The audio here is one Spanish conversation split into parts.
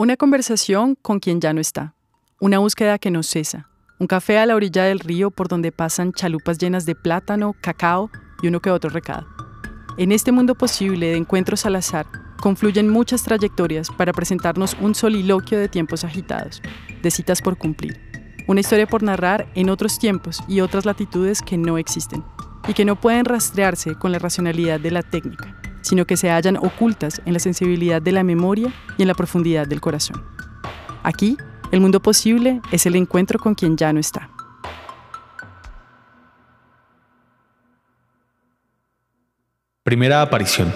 Una conversación con quien ya no está. Una búsqueda que no cesa. Un café a la orilla del río por donde pasan chalupas llenas de plátano, cacao y uno que otro recado. En este mundo posible de encuentros al azar, confluyen muchas trayectorias para presentarnos un soliloquio de tiempos agitados, de citas por cumplir. Una historia por narrar en otros tiempos y otras latitudes que no existen y que no pueden rastrearse con la racionalidad de la técnica, sino que se hallan ocultas en la sensibilidad de la memoria y en la profundidad del corazón. Aquí, el mundo posible es el encuentro con quien ya no está. Primera aparición.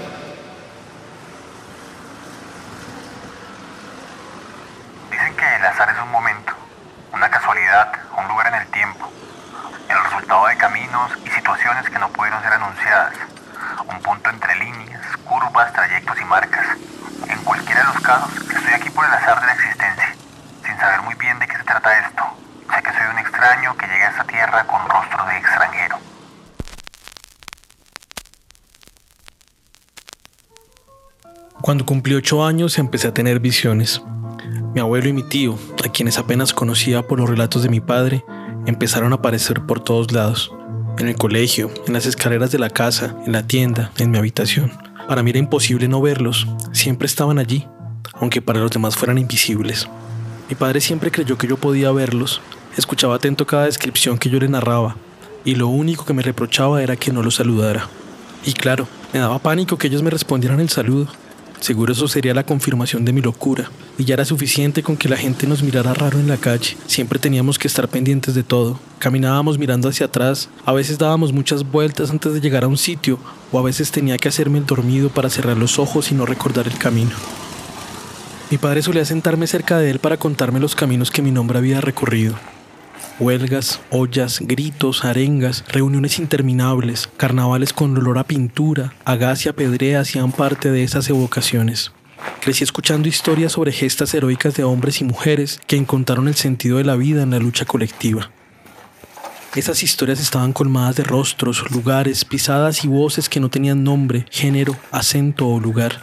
Dicen que el azar es un momento, una casualidad, un lugar en el tiempo, el resultado de caminos y situaciones que no pudieron ser anunciadas, un punto entre líneas, curvas, trayectos y marcas. En cualquiera de los casos, estoy aquí por el azar de la existencia, sin saber muy bien de qué se trata esto. Sé que soy un extraño que llega a tierra con rostro de extranjero. Cuando cumplí ocho años empecé a tener visiones. Mi abuelo y mi tío, a quienes apenas conocía por los relatos de mi padre, empezaron a aparecer por todos lados. En el colegio, en las escaleras de la casa, en la tienda, en mi habitación. Para mí era imposible no verlos, siempre estaban allí, aunque para los demás fueran invisibles. Mi padre siempre creyó que yo podía verlos, escuchaba atento cada descripción que yo le narraba, y lo único que me reprochaba era que no los saludara. Y claro, me daba pánico que ellos me respondieran el saludo. Seguro eso sería la confirmación de mi locura, y ya era suficiente con que la gente nos mirara raro en la calle. Siempre teníamos que estar pendientes de todo. Caminábamos mirando hacia atrás, a veces dábamos muchas vueltas antes de llegar a un sitio, o a veces tenía que hacerme el dormido para cerrar los ojos y no recordar el camino. Mi padre solía sentarme cerca de él para contarme los caminos que mi nombre había recorrido. Huelgas, ollas, gritos, arengas, reuniones interminables, carnavales con olor a pintura, a y pedrea hacían parte de esas evocaciones. Crecí escuchando historias sobre gestas heroicas de hombres y mujeres que encontraron el sentido de la vida en la lucha colectiva. Esas historias estaban colmadas de rostros, lugares, pisadas y voces que no tenían nombre, género, acento o lugar.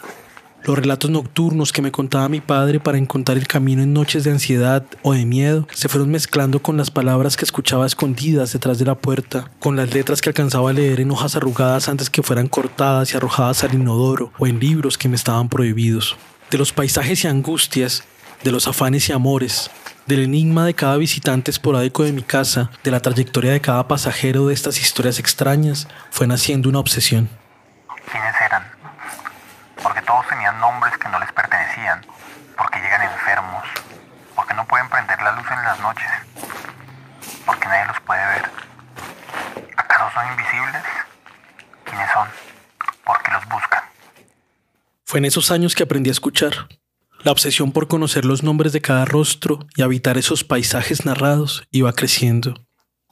Los relatos nocturnos que me contaba mi padre para encontrar el camino en noches de ansiedad o de miedo se fueron mezclando con las palabras que escuchaba escondidas detrás de la puerta, con las letras que alcanzaba a leer en hojas arrugadas antes que fueran cortadas y arrojadas al inodoro o en libros que me estaban prohibidos. De los paisajes y angustias, de los afanes y amores, del enigma de cada visitante esporádico de mi casa, de la trayectoria de cada pasajero de estas historias extrañas, fue naciendo una obsesión. ¿Quiénes eran? Porque todos tenían nombres que no les pertenecían, porque llegan enfermos, porque no pueden prender la luz en las noches, porque nadie los puede ver. ¿Acaso son invisibles? ¿Quiénes son? ¿Por qué los buscan? Fue en esos años que aprendí a escuchar. La obsesión por conocer los nombres de cada rostro y habitar esos paisajes narrados iba creciendo.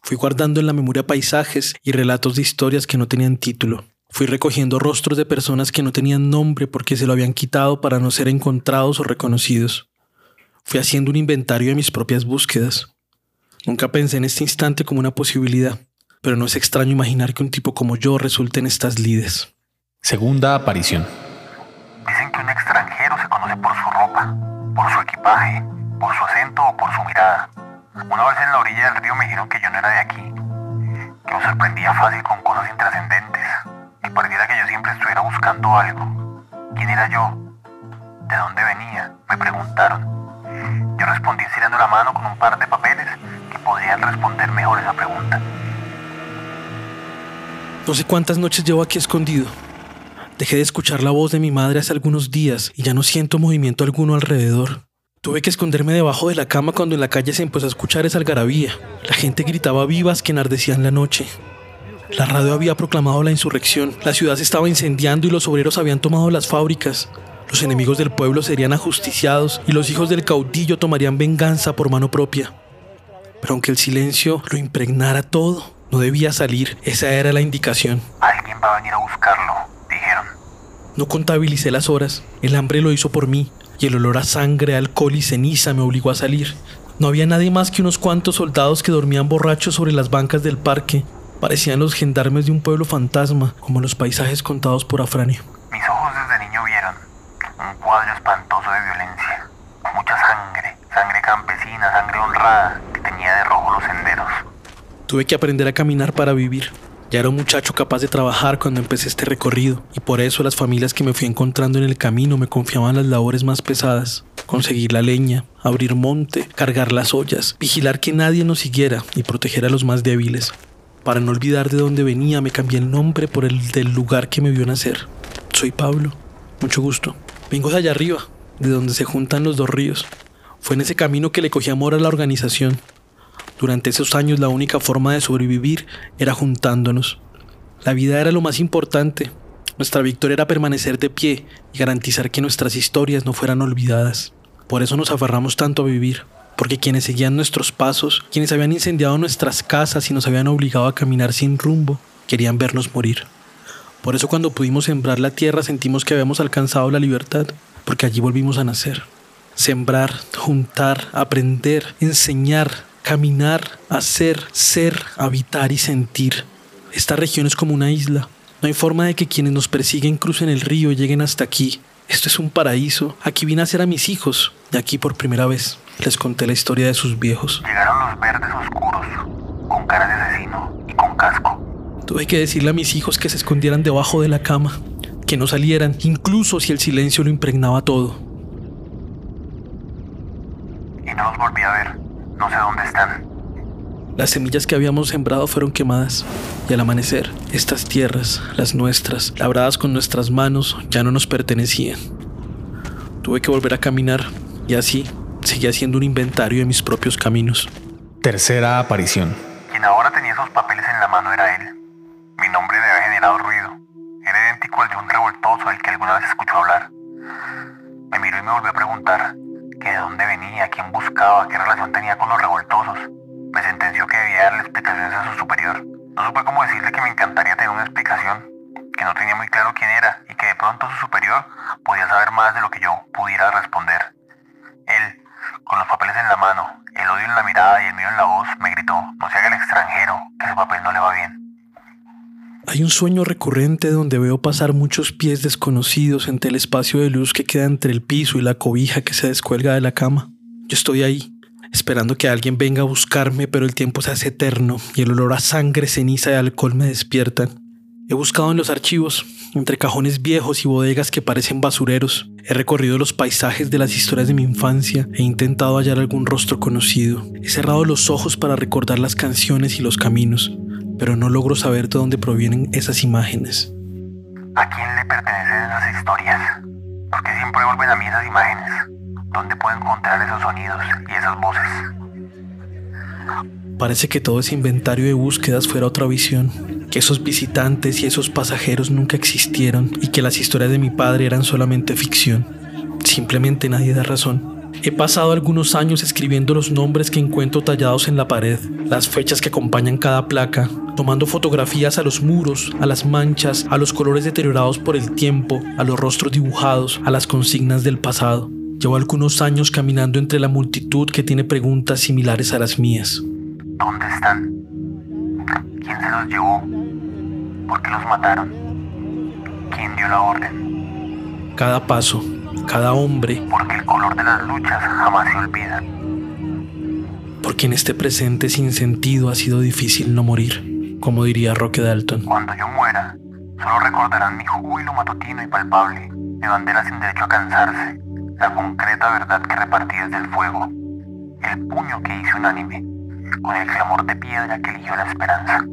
Fui guardando en la memoria paisajes y relatos de historias que no tenían título. Fui recogiendo rostros de personas que no tenían nombre porque se lo habían quitado para no ser encontrados o reconocidos. Fui haciendo un inventario de mis propias búsquedas. Nunca pensé en este instante como una posibilidad, pero no es extraño imaginar que un tipo como yo resulte en estas lides. Segunda aparición. Dicen que un extranjero se conoce por su ropa, por su equipaje, por su acento o por su mirada. Una vez en la orilla del río me dijeron que yo no era de aquí, que me sorprendía fácil con cosas intrascendentes, y pareciera que yo siempre estuviera buscando algo. ¿Quién era yo? ¿De dónde venía? Me preguntaron. Yo respondí estirando la mano con un par de papeles que podrían responder mejor esa pregunta. No sé cuántas noches llevo aquí escondido. Dejé de escuchar la voz de mi madre hace algunos días y ya no siento movimiento alguno alrededor. Tuve que esconderme debajo de la cama cuando en la calle se empezó a escuchar esa algarabía. La gente gritaba vivas que enardecían la noche. La radio había proclamado la insurrección. La ciudad se estaba incendiando y los obreros habían tomado las fábricas. Los enemigos del pueblo serían ajusticiados y los hijos del caudillo tomarían venganza por mano propia. Pero aunque el silencio lo impregnara todo, no debía salir. Esa era la indicación. Alguien va a venir a buscarlo, dijeron. No contabilicé las horas. El hambre lo hizo por mí y el olor a sangre, alcohol y ceniza me obligó a salir. No había nadie más que unos cuantos soldados que dormían borrachos sobre las bancas del parque. Parecían los gendarmes de un pueblo fantasma, como los paisajes contados por Afranio. Mis ojos desde niño vieron un cuadro espantoso de violencia. honrada que tenía de rojo los senderos. Tuve que aprender a caminar para vivir. Ya era un muchacho capaz de trabajar cuando empecé este recorrido y por eso las familias que me fui encontrando en el camino me confiaban las labores más pesadas. Conseguir la leña, abrir monte, cargar las ollas, vigilar que nadie nos siguiera y proteger a los más débiles. Para no olvidar de dónde venía me cambié el nombre por el del lugar que me vio nacer. Soy Pablo. Mucho gusto. Vengo de allá arriba, de donde se juntan los dos ríos. Fue en ese camino que le cogí amor a la organización. Durante esos años la única forma de sobrevivir era juntándonos. La vida era lo más importante. Nuestra victoria era permanecer de pie y garantizar que nuestras historias no fueran olvidadas. Por eso nos aferramos tanto a vivir, porque quienes seguían nuestros pasos, quienes habían incendiado nuestras casas y nos habían obligado a caminar sin rumbo, querían vernos morir. Por eso cuando pudimos sembrar la tierra sentimos que habíamos alcanzado la libertad, porque allí volvimos a nacer. Sembrar, juntar, aprender, enseñar, caminar, hacer, ser, habitar y sentir. Esta región es como una isla. No hay forma de que quienes nos persiguen crucen el río y lleguen hasta aquí. Esto es un paraíso. Aquí vine a ser a mis hijos. Y aquí por primera vez les conté la historia de sus viejos. Llegaron los verdes oscuros, con cara de asesino y con casco. Tuve que decirle a mis hijos que se escondieran debajo de la cama, que no salieran, incluso si el silencio lo impregnaba todo. Y no los volví a ver. No sé dónde están. Las semillas que habíamos sembrado fueron quemadas y al amanecer, estas tierras, las nuestras, labradas con nuestras manos, ya no nos pertenecían. Tuve que volver a caminar y así seguí haciendo un inventario de mis propios caminos. Tercera aparición. Quien ahora tenía esos papeles en la mano era él. Mi nombre le había generado ruido. Era idéntico al de un revoltoso del que alguna vez escuchó hablar. Me miró y me volvió a preguntar que de dónde venía, quién buscaba, qué relación tenía con los revoltosos. Me sentenció que debía darle explicaciones a su superior. No supe cómo decirle que me encantaría tener una explicación, que no tenía muy claro quién era y que de pronto su superior podía saber más de lo que yo sueño recurrente donde veo pasar muchos pies desconocidos entre el espacio de luz que queda entre el piso y la cobija que se descuelga de la cama. Yo estoy ahí, esperando que alguien venga a buscarme, pero el tiempo se hace eterno y el olor a sangre, ceniza y alcohol me despiertan. He buscado en los archivos, entre cajones viejos y bodegas que parecen basureros. He recorrido los paisajes de las historias de mi infancia e intentado hallar algún rostro conocido. He cerrado los ojos para recordar las canciones y los caminos, pero no logro saber de dónde provienen esas imágenes. ¿A quién le pertenecen esas historias? ¿Por qué siempre vuelven a mí esas imágenes? ¿Dónde puedo encontrar esos sonidos y esas voces? Parece que todo ese inventario de búsquedas fuera otra visión, que esos visitantes y esos pasajeros nunca existieron y que las historias de mi padre eran solamente ficción. Simplemente nadie da razón. He pasado algunos años escribiendo los nombres que encuentro tallados en la pared, las fechas que acompañan cada placa, tomando fotografías a los muros, a las manchas, a los colores deteriorados por el tiempo, a los rostros dibujados, a las consignas del pasado. Llevo algunos años caminando entre la multitud que tiene preguntas similares a las mías. ¿Dónde están? ¿Quién se los llevó? ¿Por qué los mataron? ¿Quién dio la orden? Cada paso, cada hombre, Porque el color de las luchas jamás se olvida. porque en este presente sin sentido ha sido difícil no morir, como diría Roque Dalton. Cuando yo muera, solo recordarán mi júbilo matutino y palpable, mi bandera sin derecho a cansarse, la concreta verdad que repartí desde el fuego, el puño que hice unánime, con el clamor de piedra que eligió la esperanza.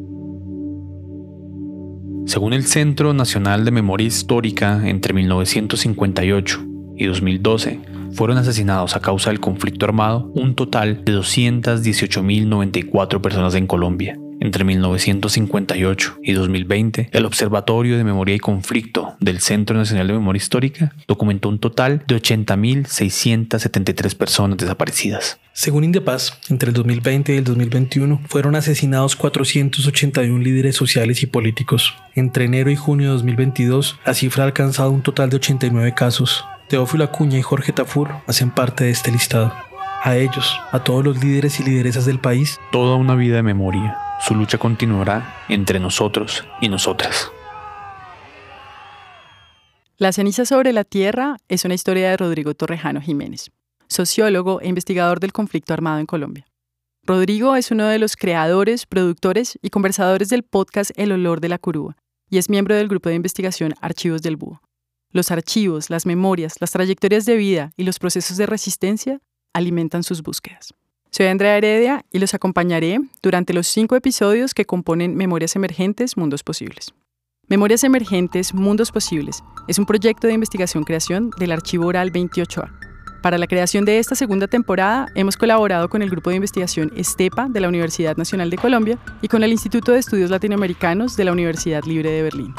Según el Centro Nacional de Memoria Histórica, entre 1958 y 2012 fueron asesinados a causa del conflicto armado un total de 218.094 personas en Colombia. Entre 1958 y 2020, el Observatorio de Memoria y Conflicto del Centro Nacional de Memoria Histórica documentó un total de 80.673 personas desaparecidas. Según Indepaz, entre el 2020 y el 2021 fueron asesinados 481 líderes sociales y políticos. Entre enero y junio de 2022, la cifra ha alcanzado un total de 89 casos. Teófilo Acuña y Jorge Tafur hacen parte de este listado. A ellos, a todos los líderes y lideresas del país, Toda una vida de memoria. Su lucha continuará entre nosotros y nosotras. La ceniza sobre la tierra es una historia de Rodrigo Torrejano Jiménez, sociólogo e investigador del conflicto armado en Colombia. Rodrigo es uno de los creadores, productores y conversadores del podcast El Olor de la Curúa y es miembro del grupo de investigación Archivos del Búho. Los archivos, las memorias, las trayectorias de vida y los procesos de resistencia alimentan sus búsquedas. Soy Andrea Heredia y los acompañaré durante los cinco episodios que componen Memorias Emergentes, Mundos Posibles. Memorias Emergentes, Mundos Posibles es un proyecto de investigación-creación del Archivo Oral 28A para la creación de esta segunda temporada hemos colaborado con el grupo de investigación ESTEPA de la Universidad Nacional de Colombia y con el Instituto de Estudios Latinoamericanos de la Universidad Libre de Berlín.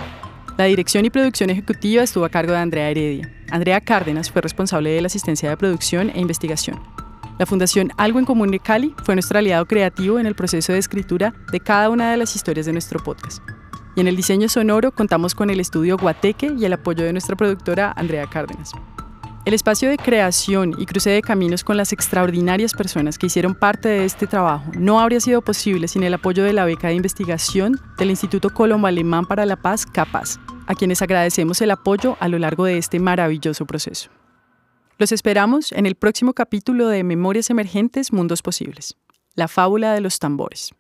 La dirección y producción ejecutiva estuvo a cargo de Andrea Heredia. Andrea Cárdenas fue responsable de la asistencia de producción e investigación. La Fundación Algo en Común de Cali fue nuestro aliado creativo en el proceso de escritura de cada una de las historias de nuestro podcast. Y en el diseño sonoro contamos con el estudio Guateque y el apoyo de nuestra productora Andrea Cárdenas. El espacio de creación y cruce de caminos con las extraordinarias personas que hicieron parte de este trabajo no habría sido posible sin el apoyo de la beca de investigación del Instituto Colombo Alemán para la Paz, CAPAZ, a quienes agradecemos el apoyo a lo largo de este maravilloso proceso. Los esperamos en el próximo capítulo de Memorias Emergentes Mundos Posibles, la fábula de los tambores.